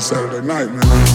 Saturday night, man.